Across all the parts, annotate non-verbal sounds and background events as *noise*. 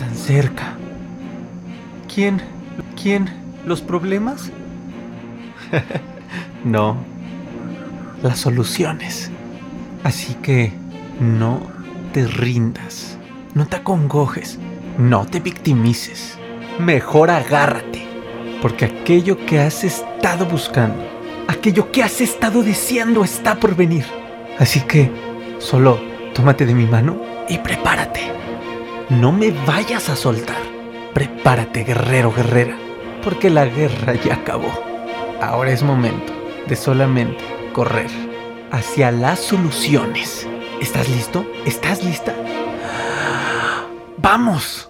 están cerca. ¿Quién? ¿Quién? ¿Los problemas? *laughs* no. Las soluciones. Así que no te rindas. No te acongojes. No te victimices. Mejor agárrate. Porque aquello que has estado buscando, aquello que has estado deseando está por venir. Así que solo tómate de mi mano y prepárate. No me vayas a soltar. Prepárate, guerrero, guerrera. Porque la guerra ya acabó. Ahora es momento de solamente correr hacia las soluciones. ¿Estás listo? ¿Estás lista? ¡Vamos!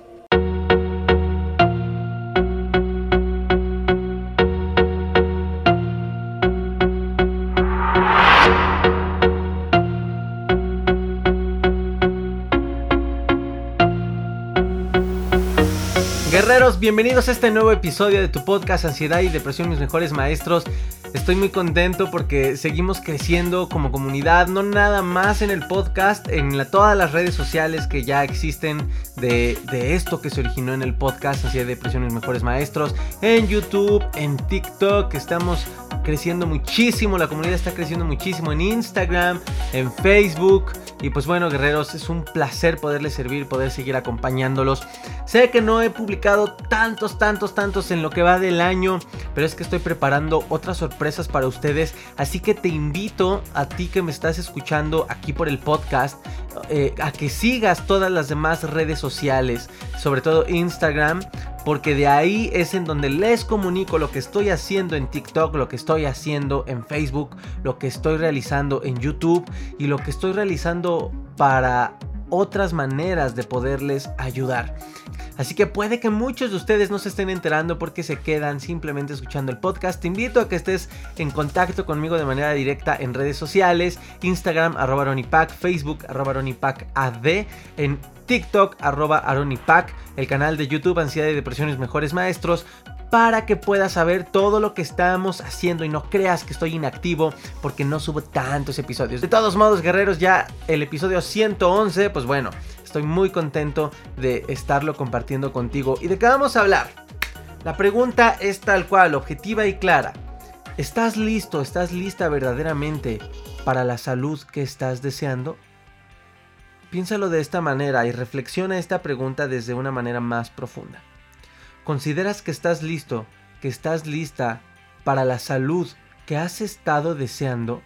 Bienvenidos a este nuevo episodio de tu podcast Ansiedad y Depresión, mis mejores maestros. Estoy muy contento porque seguimos creciendo como comunidad, no nada más en el podcast, en todas las redes sociales que ya existen de, de esto que se originó en el podcast, Ansiedad y Depresión, mis mejores maestros, en YouTube, en TikTok, estamos creciendo muchísimo, la comunidad está creciendo muchísimo en Instagram, en Facebook. Y pues bueno, guerreros, es un placer poderles servir, poder seguir acompañándolos. Sé que no he publicado tantos, tantos, tantos en lo que va del año, pero es que estoy preparando otras para ustedes. Así que te invito a ti que me estás escuchando aquí por el podcast, eh, a que sigas todas las demás redes sociales, sobre todo Instagram, porque de ahí es en donde les comunico lo que estoy haciendo en TikTok, lo que estoy haciendo en Facebook, lo que estoy realizando en YouTube y lo que estoy realizando para otras maneras de poderles ayudar. Así que puede que muchos de ustedes no se estén enterando porque se quedan simplemente escuchando el podcast. Te invito a que estés en contacto conmigo de manera directa en redes sociales, Instagram arroba aronipac, Facebook arroba ad, en TikTok arroba aronipac, el canal de YouTube Ansiedad y Depresiones Mejores Maestros, para que puedas saber todo lo que estamos haciendo y no creas que estoy inactivo porque no subo tantos episodios. De todos modos, guerreros, ya el episodio 111, pues bueno, estoy muy contento de estarlo compartiendo contigo. ¿Y de qué vamos a hablar? La pregunta es tal cual, objetiva y clara. ¿Estás listo, estás lista verdaderamente para la salud que estás deseando? Piénsalo de esta manera y reflexiona esta pregunta desde una manera más profunda. ¿Consideras que estás listo, que estás lista para la salud que has estado deseando?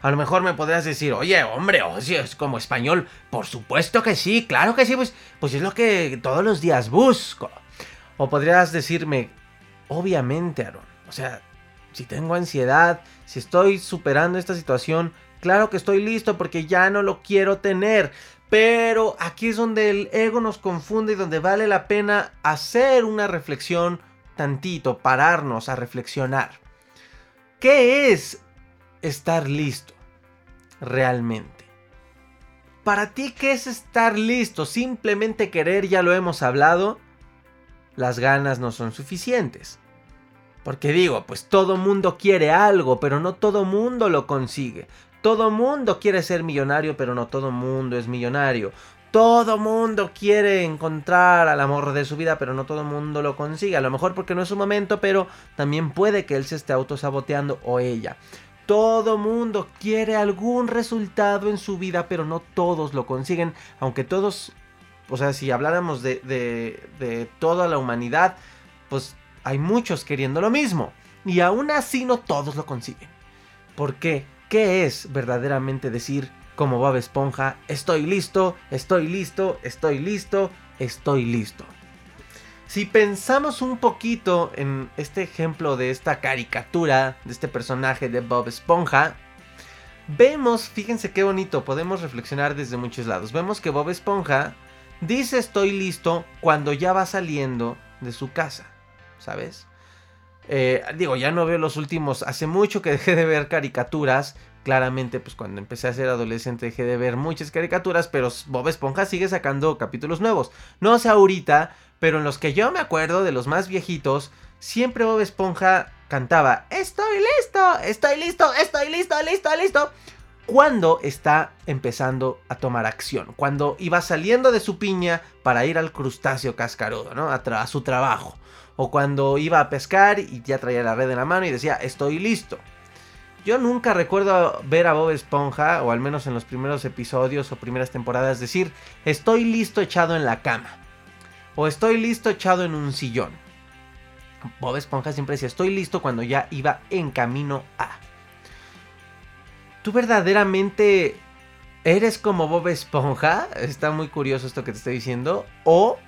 A lo mejor me podrías decir, oye, hombre, o si es como español, por supuesto que sí, claro que sí, pues, pues es lo que todos los días busco. O podrías decirme, obviamente, Aaron, o sea, si tengo ansiedad, si estoy superando esta situación, claro que estoy listo porque ya no lo quiero tener. Pero aquí es donde el ego nos confunde y donde vale la pena hacer una reflexión tantito, pararnos a reflexionar. ¿Qué es estar listo realmente? Para ti, ¿qué es estar listo? Simplemente querer, ya lo hemos hablado, las ganas no son suficientes. Porque digo, pues todo mundo quiere algo, pero no todo mundo lo consigue. Todo mundo quiere ser millonario, pero no todo mundo es millonario. Todo mundo quiere encontrar al amor de su vida, pero no todo mundo lo consigue. A lo mejor porque no es su momento, pero también puede que él se esté autosaboteando o ella. Todo mundo quiere algún resultado en su vida, pero no todos lo consiguen. Aunque todos, o sea, si habláramos de, de, de toda la humanidad, pues hay muchos queriendo lo mismo. Y aún así no todos lo consiguen. ¿Por qué? ¿Qué es verdaderamente decir como Bob Esponja, estoy listo, estoy listo, estoy listo, estoy listo? Si pensamos un poquito en este ejemplo de esta caricatura, de este personaje de Bob Esponja, vemos, fíjense qué bonito, podemos reflexionar desde muchos lados. Vemos que Bob Esponja dice estoy listo cuando ya va saliendo de su casa, ¿sabes? Eh, digo, ya no veo los últimos. Hace mucho que dejé de ver caricaturas. Claramente, pues cuando empecé a ser adolescente dejé de ver muchas caricaturas. Pero Bob Esponja sigue sacando capítulos nuevos. No sé ahorita, pero en los que yo me acuerdo de los más viejitos, siempre Bob Esponja cantaba: Estoy listo, estoy listo, estoy listo, listo, listo. cuando está empezando a tomar acción, cuando iba saliendo de su piña para ir al crustáceo cascarudo, ¿no? A, su trabajo, o cuando iba a pescar y ya traía la red en la mano y decía, estoy listo. Yo nunca recuerdo ver a Bob Esponja, o al menos en los primeros episodios o primeras temporadas, decir, estoy listo echado en la cama, o estoy listo echado en un sillón. Bob Esponja siempre decía, estoy listo cuando ya iba en camino a. ¿Tú verdaderamente eres como Bob Esponja? Está muy curioso esto que te estoy diciendo. O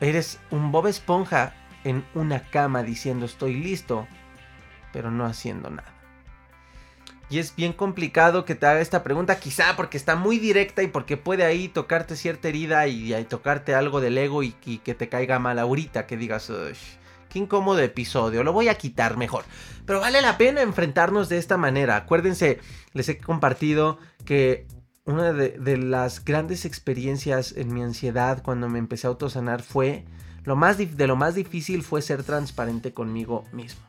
eres un Bob Esponja en una cama diciendo estoy listo, pero no haciendo nada. Y es bien complicado que te haga esta pregunta, quizá porque está muy directa y porque puede ahí tocarte cierta herida y, tocarte algo del ego y, que te caiga mal ahorita, que digas, Qué incómodo episodio, lo voy a quitar mejor. Pero vale la pena enfrentarnos de esta manera. Acuérdense, les he compartido que una de, las grandes experiencias en mi ansiedad cuando me empecé a autosanar fue, lo más de lo más difícil fue ser transparente conmigo mismo.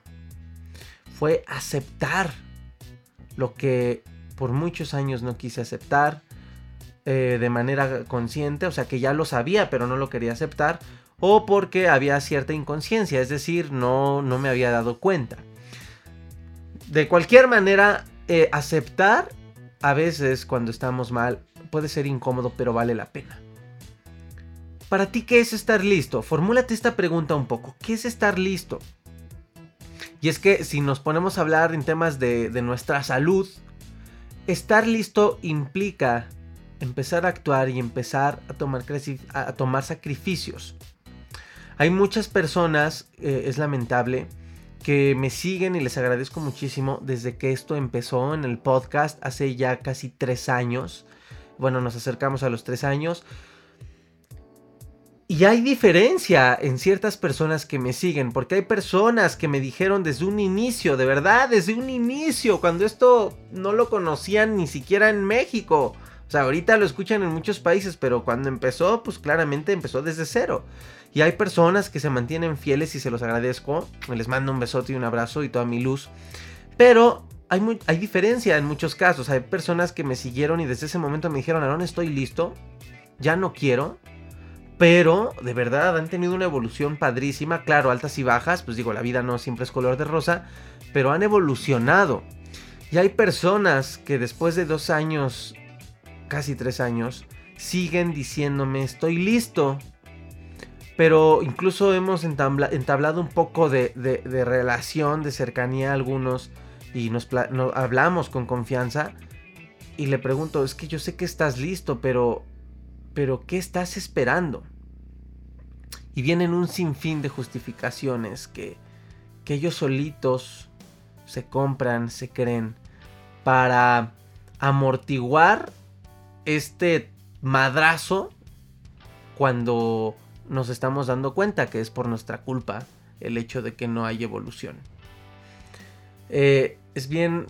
Fue aceptar lo que por muchos años no quise aceptar eh, de manera consciente, o sea que ya lo sabía pero no lo quería aceptar, o porque había cierta inconsciencia, es decir, no, no me había dado cuenta. De cualquier manera, eh, aceptar a veces cuando estamos mal puede ser incómodo, pero vale la pena. Para ti, ¿qué es estar listo? Formúlate esta pregunta un poco. ¿Qué es estar listo? Y es que si nos ponemos a hablar en temas de, nuestra salud, estar listo implica empezar a actuar y empezar a tomar, a tomar sacrificios. Hay muchas personas, eh, es lamentable, que me siguen y les agradezco muchísimo desde que esto empezó en el podcast hace ya casi tres años. Bueno, nos acercamos a los tres años. Y hay diferencia en ciertas personas que me siguen, porque hay personas que me dijeron desde un inicio, de verdad, desde un inicio, cuando esto no lo conocían ni siquiera en México. O sea, ahorita lo escuchan en muchos países, pero cuando empezó, pues claramente empezó desde cero. Y hay personas que se mantienen fieles y se los agradezco. Les mando un besote y un abrazo y toda mi luz. Pero hay, hay diferencia en muchos casos. Hay personas que me siguieron y desde ese momento me dijeron, Aaron, estoy listo. Ya no quiero. Pero de verdad han tenido una evolución padrísima. Claro, altas y bajas. Pues digo, la vida no siempre es color de rosa. Pero han evolucionado. Y hay personas que después de dos años, casi tres años, siguen diciéndome, estoy listo pero incluso hemos entablado un poco de, relación, de cercanía a algunos y nos, hablamos con confianza y le pregunto, es que yo sé que estás listo, pero, pero ¿qué estás esperando? Y vienen un sinfín de justificaciones que, que ellos solitos se compran, se creen, para amortiguar este madrazo cuando nos estamos dando cuenta que es por nuestra culpa el hecho de que no hay evolución. Eh, es bien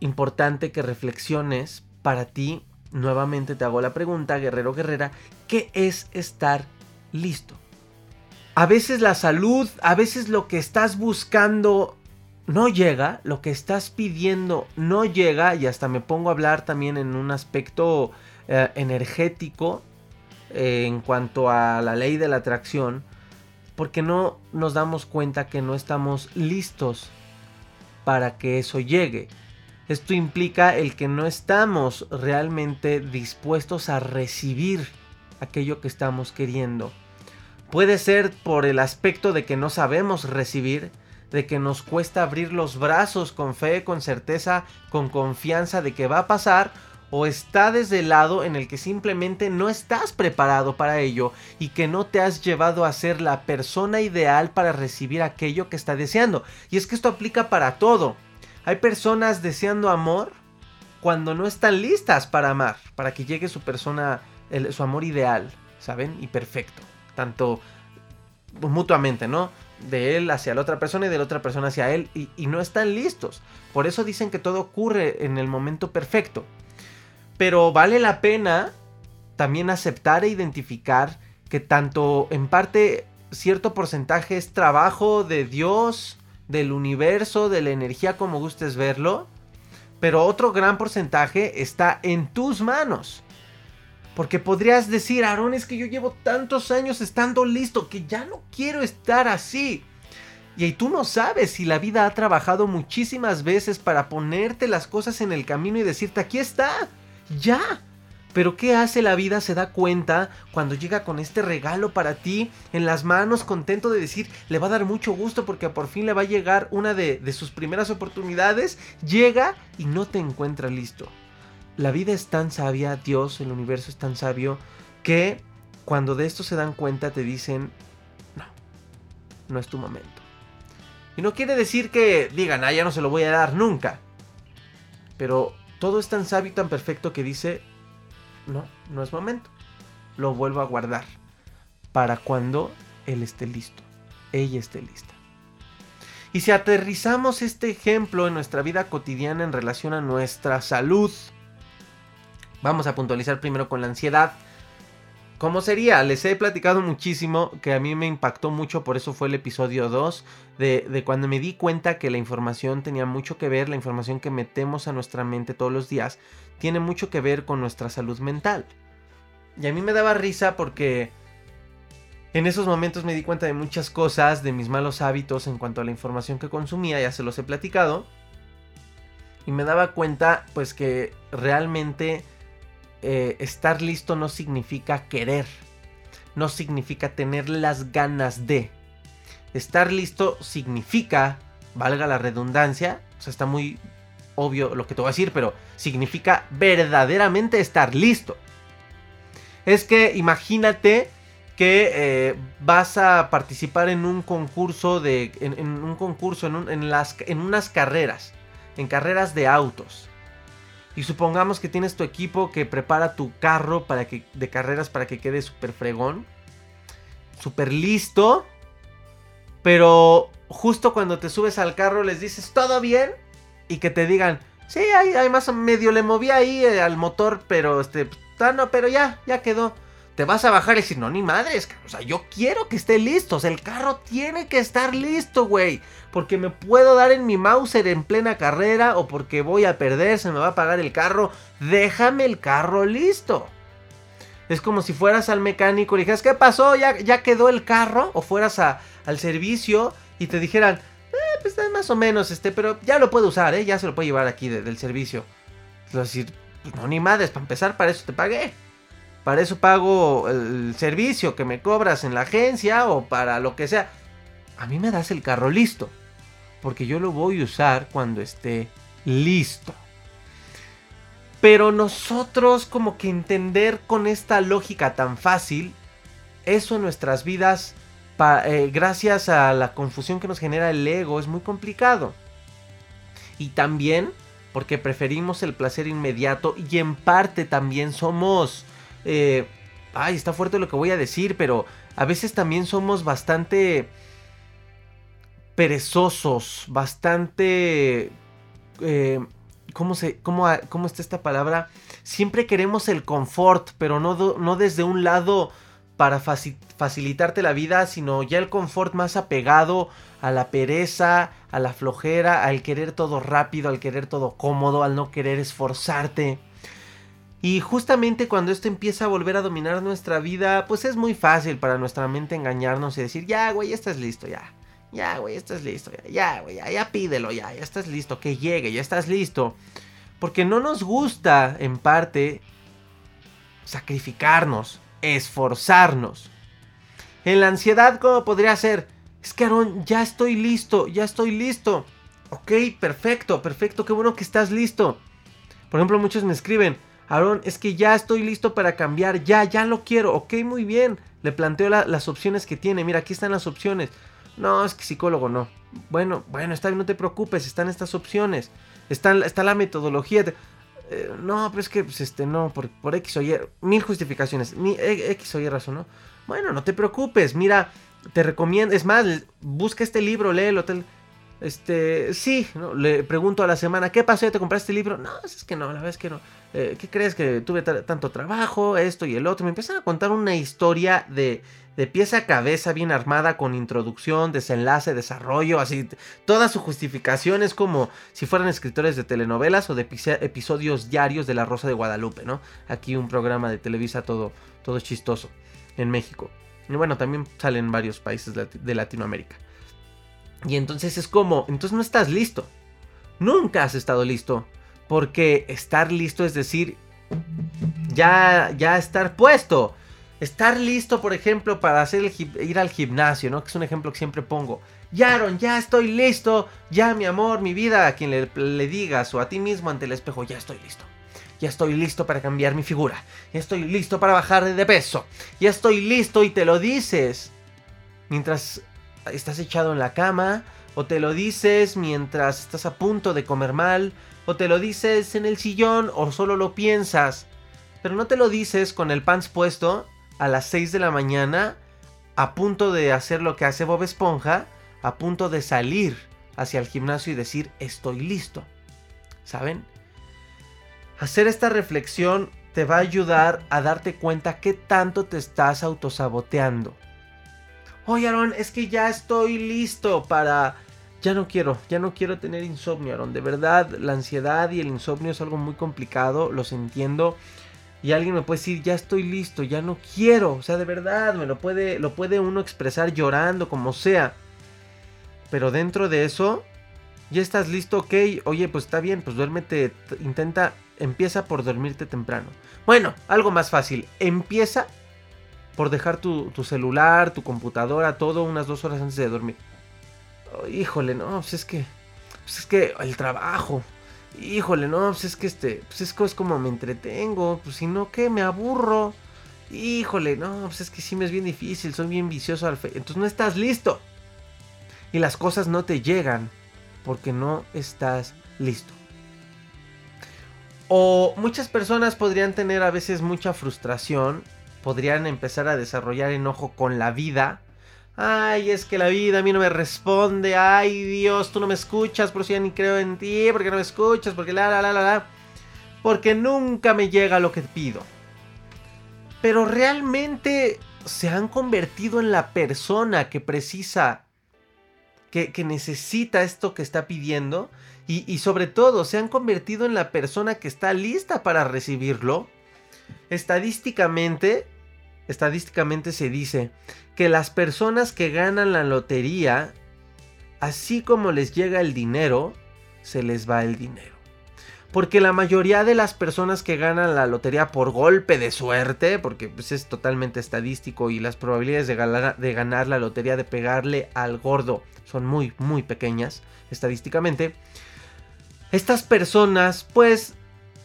importante que reflexiones para ti. Nuevamente te hago la pregunta, guerrero guerrera, ¿qué es estar listo? A veces la salud, a veces lo que estás buscando no llega, lo que estás pidiendo no llega y hasta me pongo a hablar también en un aspecto eh, energético en cuanto a la ley de la atracción, porque no nos damos cuenta que no estamos listos para que eso llegue. Esto implica el que no estamos realmente dispuestos a recibir aquello que estamos queriendo. Puede ser por el aspecto de que no sabemos recibir, de que nos cuesta abrir los brazos con fe, con certeza, con confianza de que va a pasar, o está desde el lado en el que simplemente no estás preparado para ello y que no te has llevado a ser la persona ideal para recibir aquello que está deseando. Y es que esto aplica para todo. Hay personas deseando amor cuando no están listas para amar, para que llegue su persona, su amor ideal, ¿saben? Y perfecto. Tanto mutuamente, ¿no? De él hacia la otra persona y de la otra persona hacia él. Y, y no están listos. Por eso dicen que todo ocurre en el momento perfecto. Pero vale la pena también aceptar e identificar que tanto en parte cierto porcentaje es trabajo de Dios, del universo, de la energía como gustes verlo, pero otro gran porcentaje está en tus manos. Porque podrías decir, Aarón, es que yo llevo tantos años estando listo que ya no quiero estar así. Y tú no sabes si la vida ha trabajado muchísimas veces para ponerte las cosas en el camino y decirte, aquí está, ya. Pero ¿qué hace la vida? Se da cuenta cuando llega con este regalo para ti en las manos, contento de decir, le va a dar mucho gusto porque por fin le va a llegar una de, de sus primeras oportunidades, llega y no te encuentra listo. La vida es tan sabia, Dios, el universo es tan sabio, que cuando de esto se dan cuenta te dicen, no, no es tu momento. Y no quiere decir que digan, ah, ya no se lo voy a dar nunca. Pero todo es tan sabio y tan perfecto que dice, no, no es momento. Lo vuelvo a guardar para cuando él esté listo, ella esté lista. Y si aterrizamos este ejemplo en nuestra vida cotidiana en relación a nuestra salud, vamos a puntualizar primero con la ansiedad. ¿Cómo sería? Les he platicado muchísimo que a mí me impactó mucho, por eso fue el episodio 2, de, de, cuando me di cuenta que la información tenía mucho que ver, la información que metemos a nuestra mente todos los días, tiene mucho que ver con nuestra salud mental. Y a mí me daba risa porque en esos momentos me di cuenta de muchas cosas, de mis malos hábitos en cuanto a la información que consumía, ya se los he platicado. Y me daba cuenta pues que realmente eh, estar listo no significa querer, no significa tener las ganas de. Estar listo significa, valga la redundancia, o sea, está muy obvio lo que te voy a decir, pero significa verdaderamente estar listo. Es que imagínate que eh, vas a participar en un concurso de. en, un concurso, en, las, en unas carreras. En carreras de autos. Y supongamos que tienes tu equipo que prepara tu carro para que, de carreras para que quede súper fregón. Súper listo. Pero justo cuando te subes al carro les dices, ¿todo bien? Y que te digan, sí, hay, más medio le moví ahí eh, al motor, pero este, ah, no, pero ya, ya quedó te vas a bajar y decir, no, ni madres, o sea, yo quiero que esté listo, o sea, el carro tiene que estar listo, güey, porque me puedo dar en mi Mauser en plena carrera o porque voy a perder, se me va a pagar el carro, déjame el carro listo. Es como si fueras al mecánico y dijeras, ¿qué pasó? ¿Ya, ya quedó el carro? O fueras a, al servicio y te dijeran, eh, pues más o menos, este, pero ya lo puedo usar, ¿eh? Ya se lo puedo llevar aquí del servicio. Es decir, pues no, ni madres, para empezar, para eso te pagué. Para eso pago el servicio que me cobras en la agencia o para lo que sea. A mí me das el carro listo. Porque yo lo voy a usar cuando esté listo. Pero nosotros como que entender con esta lógica tan fácil, eso en nuestras vidas, eh, gracias a la confusión que nos genera el ego, es muy complicado. Y también porque preferimos el placer inmediato y en parte también somos eh, ay, está fuerte lo que voy a decir, pero a veces también somos bastante perezosos, bastante... Eh, ¿cómo, se, cómo, ¿Cómo está esta palabra? Siempre queremos el confort, pero no, no desde un lado para facilitarte la vida, sino ya el confort más apegado a la pereza, a la flojera, al querer todo rápido, al querer todo cómodo, al no querer esforzarte. Y justamente cuando esto empieza a volver a dominar nuestra vida, pues es muy fácil para nuestra mente engañarnos y decir, ya, güey, ya estás listo, ya. Ya, güey, ya estás listo, ya, ya, güey, ya, ya pídelo, ya, ya estás listo, que llegue, ya estás listo. Porque no nos gusta, en parte, sacrificarnos, esforzarnos. En la ansiedad, ¿cómo podría ser? Es que, Aaron, ya estoy listo, ya estoy listo. Ok, perfecto, perfecto, qué bueno que estás listo. Por ejemplo, muchos me escriben, Aaron, es que ya estoy listo para cambiar, ya, ya lo quiero. Ok, muy bien. Le planteo las opciones que tiene. Mira, aquí están las opciones. No, es que psicólogo no. Bueno, bueno, está bien, no te preocupes, están estas opciones. Está, la metodología. Eh, no, pero es que, pues, este, no, por, por X o Y, mil justificaciones, e, X o razón, ¿no? Bueno, no te preocupes, mira, te recomiendo, es más, busca este libro, léelo, tal. Este, sí, le pregunto a la semana, ¿qué pasó? ¿Ya te compraste el libro? No, es que no, la verdad es que no. Eh, ¿qué crees que tuve tanto trabajo, esto y el otro? Me empiezan a contar una historia de, de pieza a cabeza bien armada con introducción, desenlace, desarrollo, así. Toda su justificación es como si fueran escritores de telenovelas o de episodios diarios de La Rosa de Guadalupe, ¿no? Aquí un programa de Televisa todo, todo chistoso en México. Y bueno, también salen varios países de Latinoamérica. Y entonces es como, entonces no estás listo. Nunca has estado listo. Porque estar listo es decir, ya, ya estar puesto. Estar listo, por ejemplo, para hacer ir al gimnasio, ¿no? Que es un ejemplo que siempre pongo. Yaron, ya estoy listo. Ya, mi amor, mi vida, a quien le, le digas o a ti mismo ante el espejo, ya estoy listo. Ya estoy listo para cambiar mi figura. Ya estoy listo para bajar de peso. Ya estoy listo y te lo dices. Mientras estás echado en la cama. O te lo dices mientras estás a punto de comer mal o te lo dices en el sillón o solo lo piensas. Pero no te lo dices con el pants puesto a las 6 de la mañana, a punto de hacer lo que hace Bob Esponja, a punto de salir hacia el gimnasio y decir estoy listo. ¿Saben? Hacer esta reflexión te va a ayudar a darte cuenta qué tanto te estás autosaboteando. Oye, Aaron, es que ya estoy listo para ya no quiero, ya no quiero tener insomnio, Aaron. De verdad, la ansiedad y el insomnio es algo muy complicado, los entiendo. Y alguien me puede decir, ya estoy listo, ya no quiero. O sea, de verdad, me lo puede, lo puede uno expresar llorando, como sea. Pero dentro de eso, ya estás listo, ok. Oye, pues está bien, pues duérmete, intenta, empieza por dormirte temprano. Bueno, algo más fácil, empieza por dejar tu, tu celular, tu computadora, todo unas dos horas antes de dormir híjole, no, pues es que, pues es que el trabajo, híjole, no, pues es que este, pues es, es como me entretengo, pues si no, ¿qué? Me aburro, híjole, no, pues es que sí me es bien difícil, soy bien vicioso al fe, entonces no estás listo. Y las cosas no te llegan porque no estás listo. O muchas personas podrían tener a veces mucha frustración, podrían empezar a desarrollar enojo con la vida Ay, es que la vida a mí no me responde. Ay, Dios, tú no me escuchas, por si ya ni creo en ti. Porque no me escuchas, porque la, la, la, la, la. Porque nunca me llega lo que pido. Pero realmente se han convertido en la persona que precisa, que, necesita esto que está pidiendo. Y, y sobre todo, se han convertido en la persona que está lista para recibirlo. Estadísticamente, estadísticamente se dice que las personas que ganan la lotería, así como les llega el dinero, se les va el dinero. Porque la mayoría de las personas que ganan la lotería por golpe de suerte, porque pues, es totalmente estadístico y las probabilidades de ganar, de ganar la lotería, de pegarle al gordo, son muy, muy pequeñas estadísticamente. Estas personas pues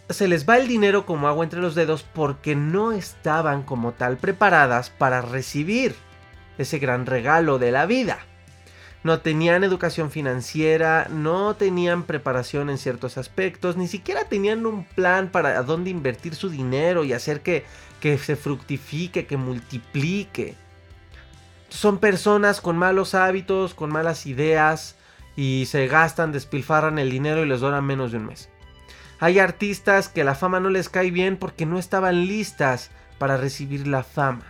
se les va el dinero como agua entre los dedos porque no estaban como tal preparadas para recibir ese gran regalo de la vida. No tenían educación financiera, no tenían preparación en ciertos aspectos, ni siquiera tenían un plan para dónde invertir su dinero y hacer que, se fructifique, que multiplique. Son personas con malos hábitos, con malas ideas y se gastan, despilfarran el dinero y les duran menos de un mes. Hay artistas que la fama no les cae bien porque no estaban listas para recibir la fama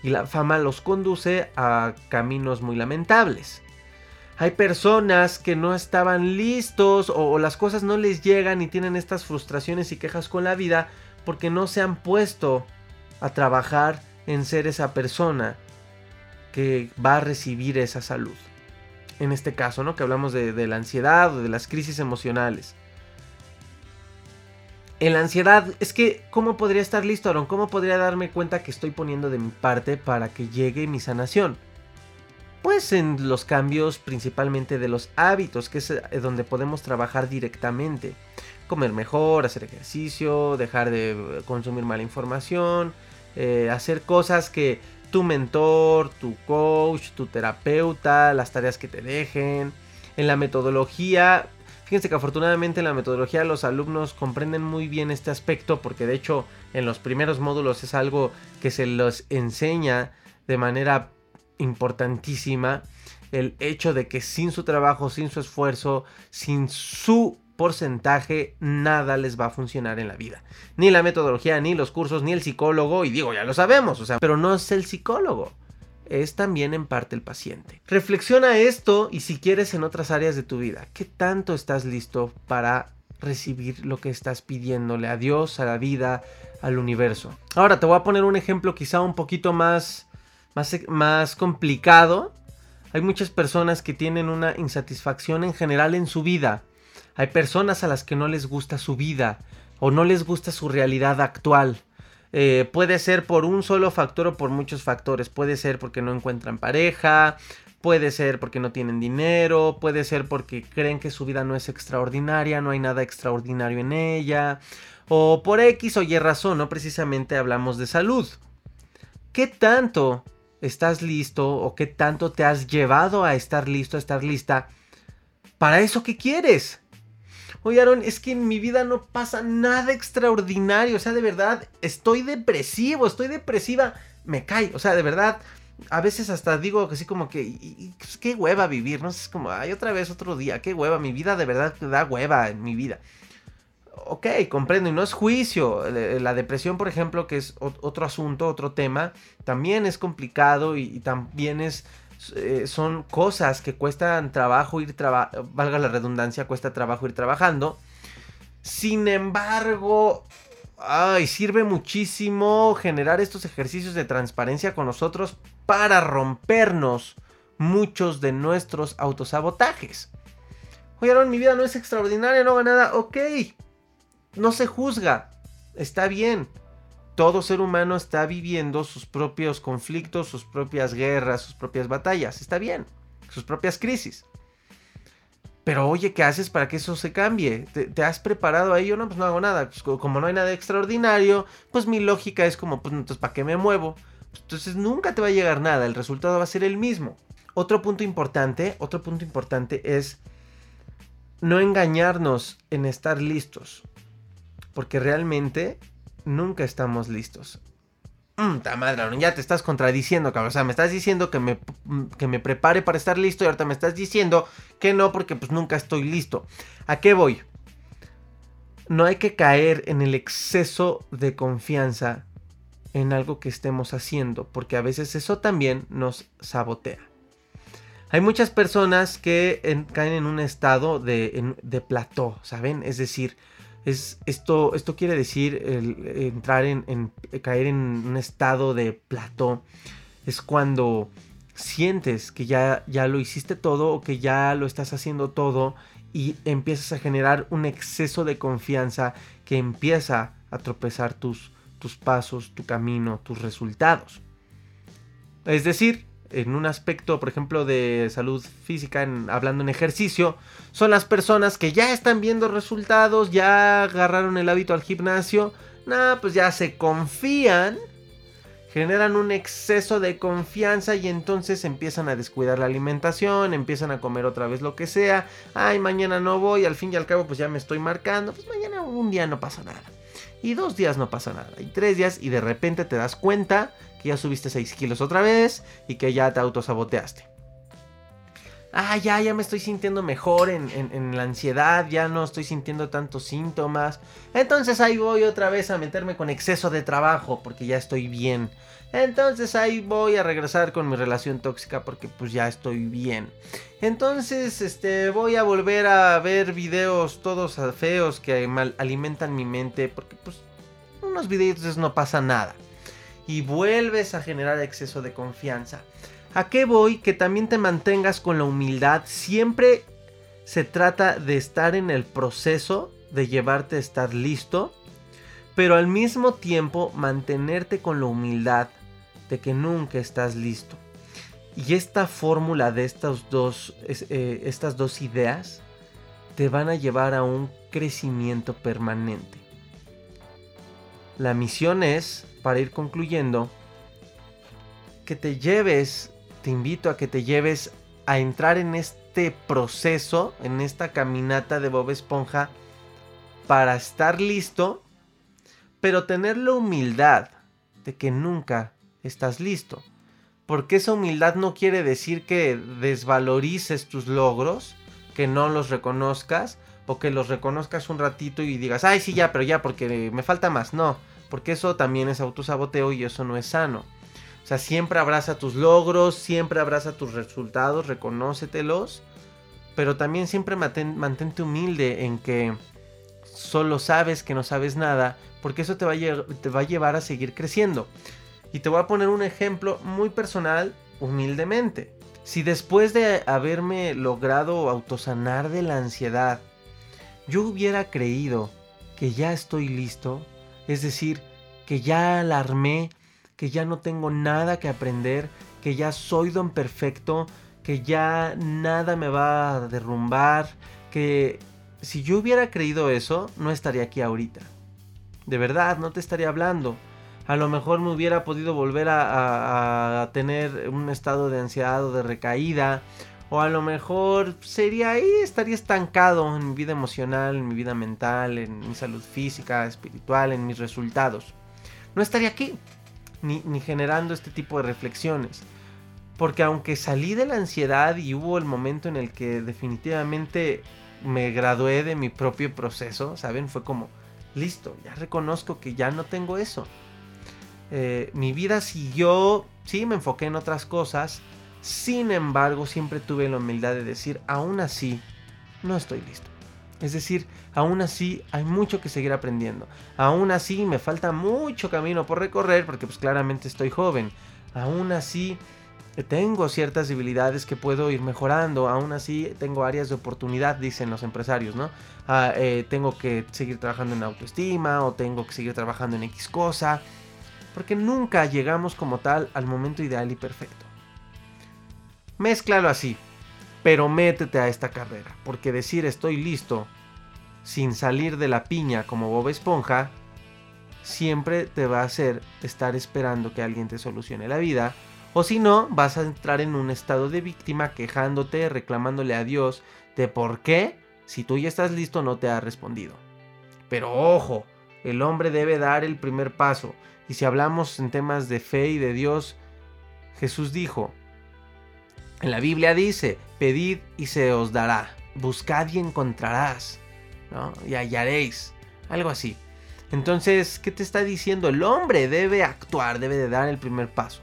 y la fama los conduce a caminos muy lamentables. Hay personas que no estaban listos o, las cosas no les llegan y tienen estas frustraciones y quejas con la vida porque no se han puesto a trabajar en ser esa persona que va a recibir esa salud. En este caso, ¿no? Que hablamos de, de la ansiedad o de las crisis emocionales en la ansiedad, es que, ¿cómo podría estar listo, Aaron? ¿Cómo podría darme cuenta que estoy poniendo de mi parte para que llegue mi sanación? Pues en los cambios principalmente de los hábitos, que es eh, donde podemos trabajar directamente. Comer mejor, hacer ejercicio, dejar de eh, consumir mala información, eh, hacer cosas que tu mentor, tu coach, tu terapeuta, las tareas que te dejen. En la metodología, Fíjense que afortunadamente en la metodología los alumnos comprenden muy bien este aspecto porque de hecho en los primeros módulos es algo que se los enseña de manera importantísima. El hecho de que sin su trabajo, sin su esfuerzo, sin su porcentaje nada les va a funcionar en la vida. Ni la metodología, ni los cursos, ni el psicólogo, y digo, ya lo sabemos, o sea, pero no es el psicólogo. Es también en parte el paciente. Reflexiona esto y si quieres en otras áreas de tu vida, ¿qué tanto estás listo para recibir lo que estás pidiéndole a Dios, a la vida, al universo? Ahora te voy a poner un ejemplo quizá un poquito más, más, más complicado. Hay muchas personas que tienen una insatisfacción en general en su vida hay personas a las que no les gusta su vida o no les gusta su realidad actual. Eh, puede ser por un solo factor o por muchos factores. Puede ser porque no encuentran pareja, puede ser porque no tienen dinero, puede ser porque creen que su vida no es extraordinaria, no hay nada extraordinario en ella, o por X o Y razón, no precisamente hablamos de salud. ¿Qué tanto estás listo o qué tanto te has llevado a estar listo, a estar lista para eso que quieres? Oye, Aaron, es que en mi vida no pasa nada extraordinario. O sea, de verdad, estoy depresivo, estoy depresiva. Me cae. O sea, de verdad, a veces hasta digo así como que, pues, qué hueva vivir, ¿no? Es como, ay, otra vez otro día, qué hueva, mi vida de verdad da hueva en mi vida. Ok, comprendo, y no es juicio. La depresión, por ejemplo, que es otro asunto, otro tema, también es complicado y también es eh, son cosas que cuestan trabajo ir trabajando, valga la redundancia, cuesta trabajo ir trabajando. Sin embargo, ay, sirve muchísimo generar estos ejercicios de transparencia con nosotros para rompernos muchos de nuestros autosabotajes. Oyeron, mi vida no es extraordinaria, no hago nada, ok. No se juzga, está bien todo ser humano está viviendo sus propios conflictos, sus propias guerras, sus propias batallas. Está bien, sus propias crisis. Pero oye, ¿qué haces para que eso se cambie? ¿Te, has preparado a ello? No, pues no hago nada. Pues como no hay nada extraordinario, pues mi lógica es como, pues entonces, ¿para qué me muevo? Pues, entonces nunca te va a llegar nada, el resultado va a ser el mismo. Otro punto importante, otro punto importante es no engañarnos en estar listos. Porque realmente nunca estamos listos. Mmm, madre, ya te estás contradiciendo, cabrón. O sea, me estás diciendo que me, que me prepare para estar listo y ahorita me estás diciendo que no porque pues nunca estoy listo. ¿A qué voy? No hay que caer en el exceso de confianza en algo que estemos haciendo, porque a veces eso también nos sabotea. Hay muchas personas que caen en un estado de, de plató, ¿saben? Es decir, esto, esto quiere decir entrar en, caer en un estado de plató. Es cuando sientes que ya, ya lo hiciste todo o que ya lo estás haciendo todo y empiezas a generar un exceso de confianza que empieza a tropezar tus, tus pasos, tu camino, tus resultados. Es decir, en un aspecto, por ejemplo, de salud física, en, hablando en ejercicio, son las personas que ya están viendo resultados, ya agarraron el hábito al gimnasio, nada, pues ya se confían, generan un exceso de confianza y entonces empiezan a descuidar la alimentación, empiezan a comer otra vez lo que sea, ay, mañana no voy, al fin y al cabo pues ya me estoy marcando, pues mañana un día no pasa nada. Y dos días no pasa nada. Y tres días y de repente te das cuenta que ya subiste 6 kilos otra vez y que ya te autosaboteaste. Ah, ya, ya me estoy sintiendo mejor en, la ansiedad, ya no estoy sintiendo tantos síntomas. Entonces ahí voy otra vez a meterme con exceso de trabajo porque ya estoy bien. Entonces ahí voy a regresar con mi relación tóxica porque pues ya estoy bien. Entonces este voy a volver a ver videos todos feos que alimentan mi mente porque pues unos videos no pasa nada y vuelves a generar exceso de confianza. ¿A qué voy? Que también te mantengas con la humildad. Siempre se trata de estar en el proceso, de llevarte a estar listo, pero al mismo tiempo mantenerte con la humildad de que nunca estás listo. Y esta fórmula de estas dos, eh, estas dos ideas te van a llevar a un crecimiento permanente. La misión es para ir concluyendo, que te lleves, te invito a que te lleves a entrar en este proceso, en esta caminata de Bob Esponja, para estar listo, pero tener la humildad de que nunca estás listo. Porque esa humildad no quiere decir que desvalorices tus logros, que no los reconozcas, o que los reconozcas un ratito y digas, ay, sí, ya, pero ya, porque me falta más. No, porque eso también es autosaboteo y eso no es sano. O sea, siempre abraza tus logros, siempre abraza tus resultados, reconócetelos, pero también siempre mantente humilde en que solo sabes que no sabes nada, porque eso te va, a te va a llevar a seguir creciendo. Y te voy a poner un ejemplo muy personal, humildemente. Si después de haberme logrado autosanar de la ansiedad, yo hubiera creído que ya estoy listo, es decir, que ya alarmé, que ya no tengo nada que aprender, que ya soy don perfecto, que ya nada me va a derrumbar, que si yo hubiera creído eso, no estaría aquí ahorita. De verdad, no te estaría hablando. A lo mejor me hubiera podido volver a, a tener un estado de ansiedad o de recaída o a lo mejor sería ahí, estaría estancado en mi vida emocional, en mi vida mental, en mi salud física, espiritual, en mis resultados. No estaría aquí, ni, ni generando este tipo de reflexiones. Porque aunque salí de la ansiedad y hubo el momento en el que definitivamente me gradué de mi propio proceso, ¿saben? Fue como, listo, ya reconozco que ya no tengo eso. Eh, mi vida siguió, sí, me enfoqué en otras cosas, sin embargo, siempre tuve la humildad de decir, aún así, no estoy listo. Es decir, aún así hay mucho que seguir aprendiendo. Aún así me falta mucho camino por recorrer porque pues claramente estoy joven. Aún así tengo ciertas debilidades que puedo ir mejorando. Aún así tengo áreas de oportunidad, dicen los empresarios, ¿no? Ah, eh, tengo que seguir trabajando en autoestima o tengo que seguir trabajando en X cosa. Porque nunca llegamos como tal al momento ideal y perfecto. Mézclalo así, pero métete a esta carrera, porque decir estoy listo sin salir de la piña como Bob Esponja, siempre te va a hacer estar esperando que alguien te solucione la vida, o si no, vas a entrar en un estado de víctima quejándote, reclamándole a Dios de por qué, si tú ya estás listo, no te ha respondido. Pero ojo, el hombre debe dar el primer paso, y si hablamos en temas de fe y de Dios, Jesús dijo, en la Biblia dice, pedid y se os dará, buscad y encontrarás, ¿no? Y hallaréis, algo así. Entonces, ¿qué te está diciendo? El hombre debe actuar, debe de dar el primer paso,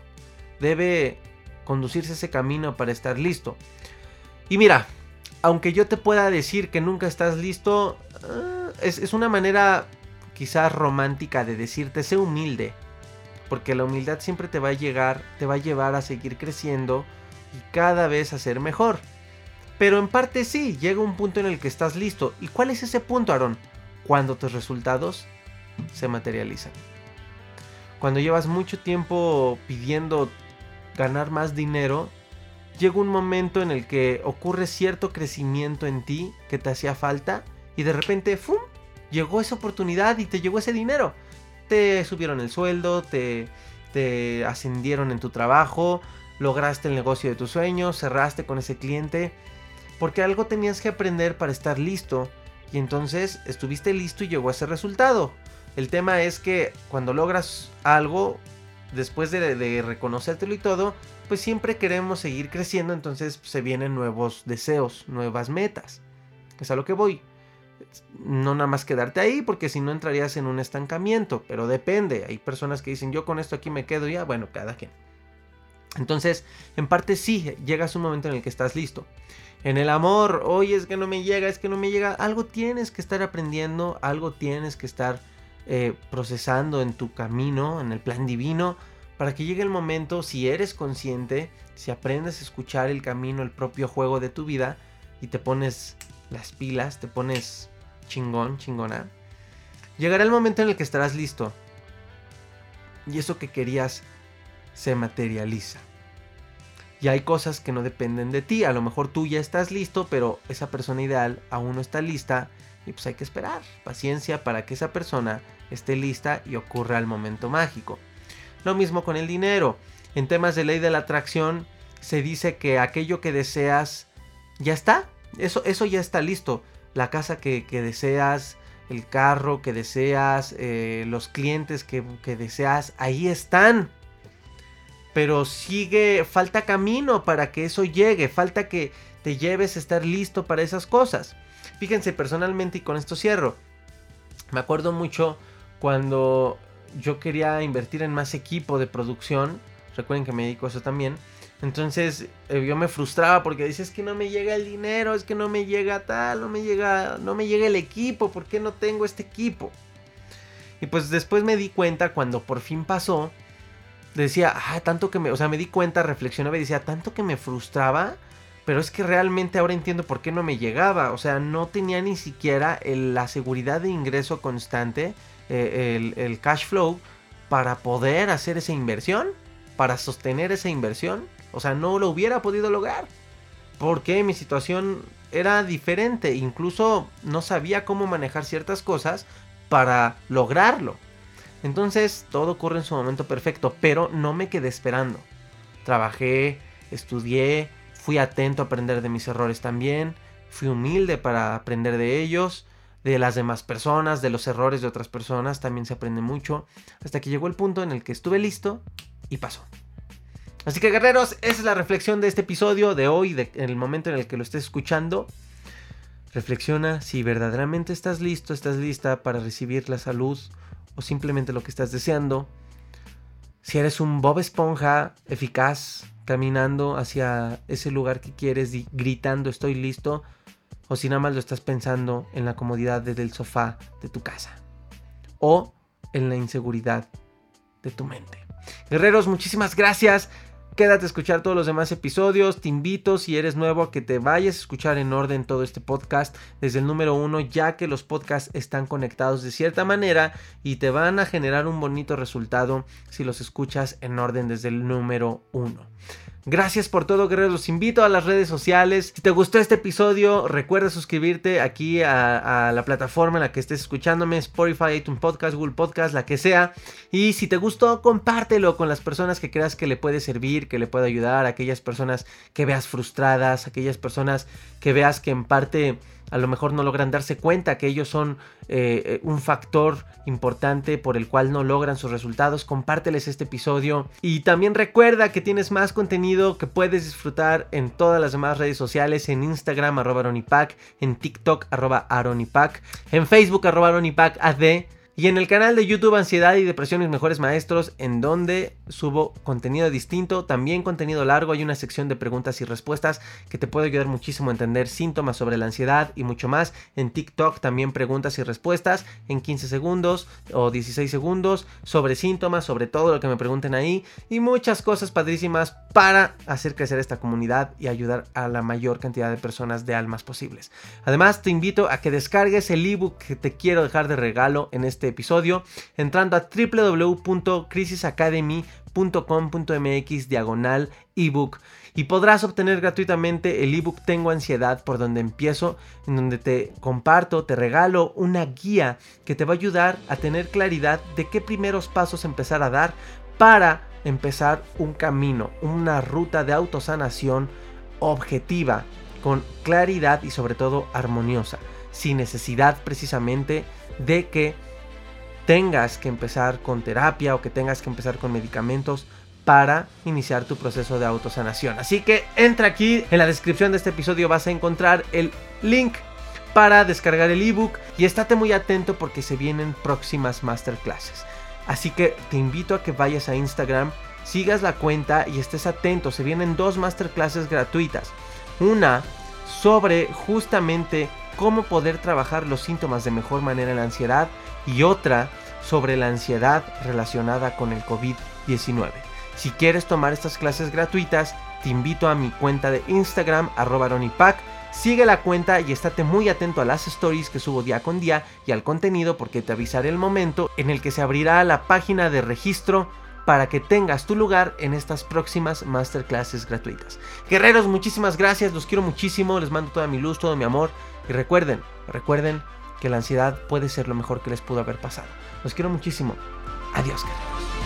debe conducirse ese camino para estar listo. Y mira, aunque yo te pueda decir que nunca estás listo, eh, es, es una manera quizás romántica de decirte, sé humilde, porque la humildad siempre te va a llegar, te va a llevar a seguir creciendo, y cada vez a ser mejor. Pero en parte sí, llega un punto en el que estás listo. ¿Y cuál es ese punto, Aaron? Cuando tus resultados se materializan. Cuando llevas mucho tiempo pidiendo ganar más dinero, llega un momento en el que ocurre cierto crecimiento en ti que te hacía falta y de repente, ¡fum! Llegó esa oportunidad y te llegó ese dinero. Te subieron el sueldo, te, te ascendieron en tu trabajo, lograste el negocio de tus sueños, cerraste con ese cliente, porque algo tenías que aprender para estar listo y entonces estuviste listo y llegó a ese resultado. El tema es que cuando logras algo, después de, reconocértelo y todo, pues siempre queremos seguir creciendo, entonces se vienen nuevos deseos, nuevas metas. Es a lo que voy. No nada más quedarte ahí, porque si no entrarías en un estancamiento, pero depende. Hay personas que dicen, yo con esto aquí me quedo ya, bueno, cada quien. Entonces, en parte sí, llegas un momento en el que estás listo. En el amor, oye, es que no me llega, es que no me llega. Algo tienes que estar aprendiendo, algo tienes que estar eh, procesando en tu camino, en el plan divino, para que llegue el momento, si eres consciente, si aprendes a escuchar el camino, el propio juego de tu vida, y te pones las pilas, te pones chingón, chingona, llegará el momento en el que estarás listo. Y eso que querías se materializa. Y hay cosas que no dependen de ti. A lo mejor tú ya estás listo, pero esa persona ideal aún no está lista. Y pues hay que esperar. Paciencia para que esa persona esté lista y ocurra el momento mágico. Lo mismo con el dinero. En temas de ley de la atracción se dice que aquello que deseas ya está. Eso, eso ya está listo. La casa que, deseas, el carro que deseas, eh, los clientes que, que deseas, ahí están pero sigue, falta camino para que eso llegue, falta que te lleves a estar listo para esas cosas. Fíjense personalmente y con esto cierro. Me acuerdo mucho cuando yo quería invertir en más equipo de producción. Recuerden que me dedico a eso también. Entonces eh, yo me frustraba porque dices que no me llega el dinero, es que no me llega tal, no me llega, no me llega el equipo, ¿por qué no tengo este equipo? Y pues después me di cuenta cuando por fin pasó, decía, ah, tanto que me, o sea, me di cuenta, reflexionaba y decía, tanto que me frustraba, pero es que realmente ahora entiendo por qué no me llegaba, o sea, no tenía ni siquiera la seguridad de ingreso constante, eh, el cash flow, para poder hacer esa inversión, para sostener esa inversión. O sea, no lo hubiera podido lograr. Porque mi situación era diferente. Incluso no sabía cómo manejar ciertas cosas para lograrlo. Entonces todo ocurre en su momento perfecto. Pero no me quedé esperando. Trabajé, estudié, fui atento a aprender de mis errores también. Fui humilde para aprender de ellos de las demás personas, de los errores de otras personas, también se aprende mucho, hasta que llegó el punto en el que estuve listo y pasó. Así que guerreros, esa es la reflexión de este episodio de hoy, en el momento en el que lo estés escuchando. Reflexiona si verdaderamente estás listo, estás lista para recibir la salud o simplemente lo que estás deseando. Si eres un Bob Esponja eficaz, caminando hacia ese lugar que quieres gritando estoy listo, o si nada más lo estás pensando en la comodidad desde el sofá de tu casa, o en la inseguridad de tu mente. Guerreros, muchísimas gracias. Quédate a escuchar todos los demás episodios. Te invito, si eres nuevo, a que te vayas a escuchar en orden todo este podcast desde el número uno, ya que los podcasts están conectados de cierta manera y te van a generar un bonito resultado si los escuchas en orden desde el número uno. Gracias por todo, guerreros. Los invito a las redes sociales. Si te gustó este episodio, recuerda suscribirte aquí a, la plataforma en la que estés escuchándome: Spotify, iTunes Podcast, Google Podcast, la que sea. Y si te gustó, compártelo con las personas que creas que le puede servir, que le puede ayudar, aquellas personas que veas frustradas, aquellas personas que veas que en parte a lo mejor no logran darse cuenta que ellos son eh, eh, un factor importante por el cual no logran sus resultados, compárteles este episodio. Y también recuerda que tienes más contenido que puedes disfrutar en todas las demás redes sociales, en Instagram arroba aronipac, en TikTok arroba aronipac, en Facebook arroba aronipac AD y en el canal de YouTube Ansiedad y Depresión Mis Mejores Maestros, en donde subo contenido distinto, también contenido largo, hay una sección de preguntas y respuestas que te puede ayudar muchísimo a entender síntomas sobre la ansiedad y mucho más. En TikTok también preguntas y respuestas en 15 segundos o 16 segundos sobre síntomas, sobre todo lo que me pregunten ahí y muchas cosas padrísimas para hacer crecer esta comunidad y ayudar a la mayor cantidad de personas de almas posibles. Además, te invito a que descargues el ebook que te quiero dejar de regalo en este episodio entrando a www.crisisacademy.com.mx diagonal ebook y podrás obtener gratuitamente el ebook Tengo ansiedad por donde empiezo, en donde te comparto, te regalo una guía que te va a ayudar a tener claridad de qué primeros pasos empezar a dar para empezar un camino, una ruta de autosanación objetiva, con claridad y sobre todo armoniosa, sin necesidad precisamente de que tengas que empezar con terapia o que tengas que empezar con medicamentos para iniciar tu proceso de autosanación. Así que entra aquí, en la descripción de este episodio vas a encontrar el link para descargar el ebook y estate muy atento porque se vienen próximas masterclasses. Así que te invito a que vayas a Instagram, sigas la cuenta y estés atento. Se vienen dos masterclasses gratuitas. Una sobre justamente cómo poder trabajar los síntomas de mejor manera en la ansiedad y otra sobre la ansiedad relacionada con el COVID-19. Si quieres tomar estas clases gratuitas, te invito a mi cuenta de Instagram, arroba Sigue la cuenta y estate muy atento a las stories que subo día con día y al contenido porque te avisaré el momento en el que se abrirá la página de registro para que tengas tu lugar en estas próximas masterclasses gratuitas. Guerreros, muchísimas gracias, los quiero muchísimo, les mando toda mi luz, todo mi amor y recuerden, recuerden que la ansiedad puede ser lo mejor que les pudo haber pasado. Los quiero muchísimo. Adiós, guerreros.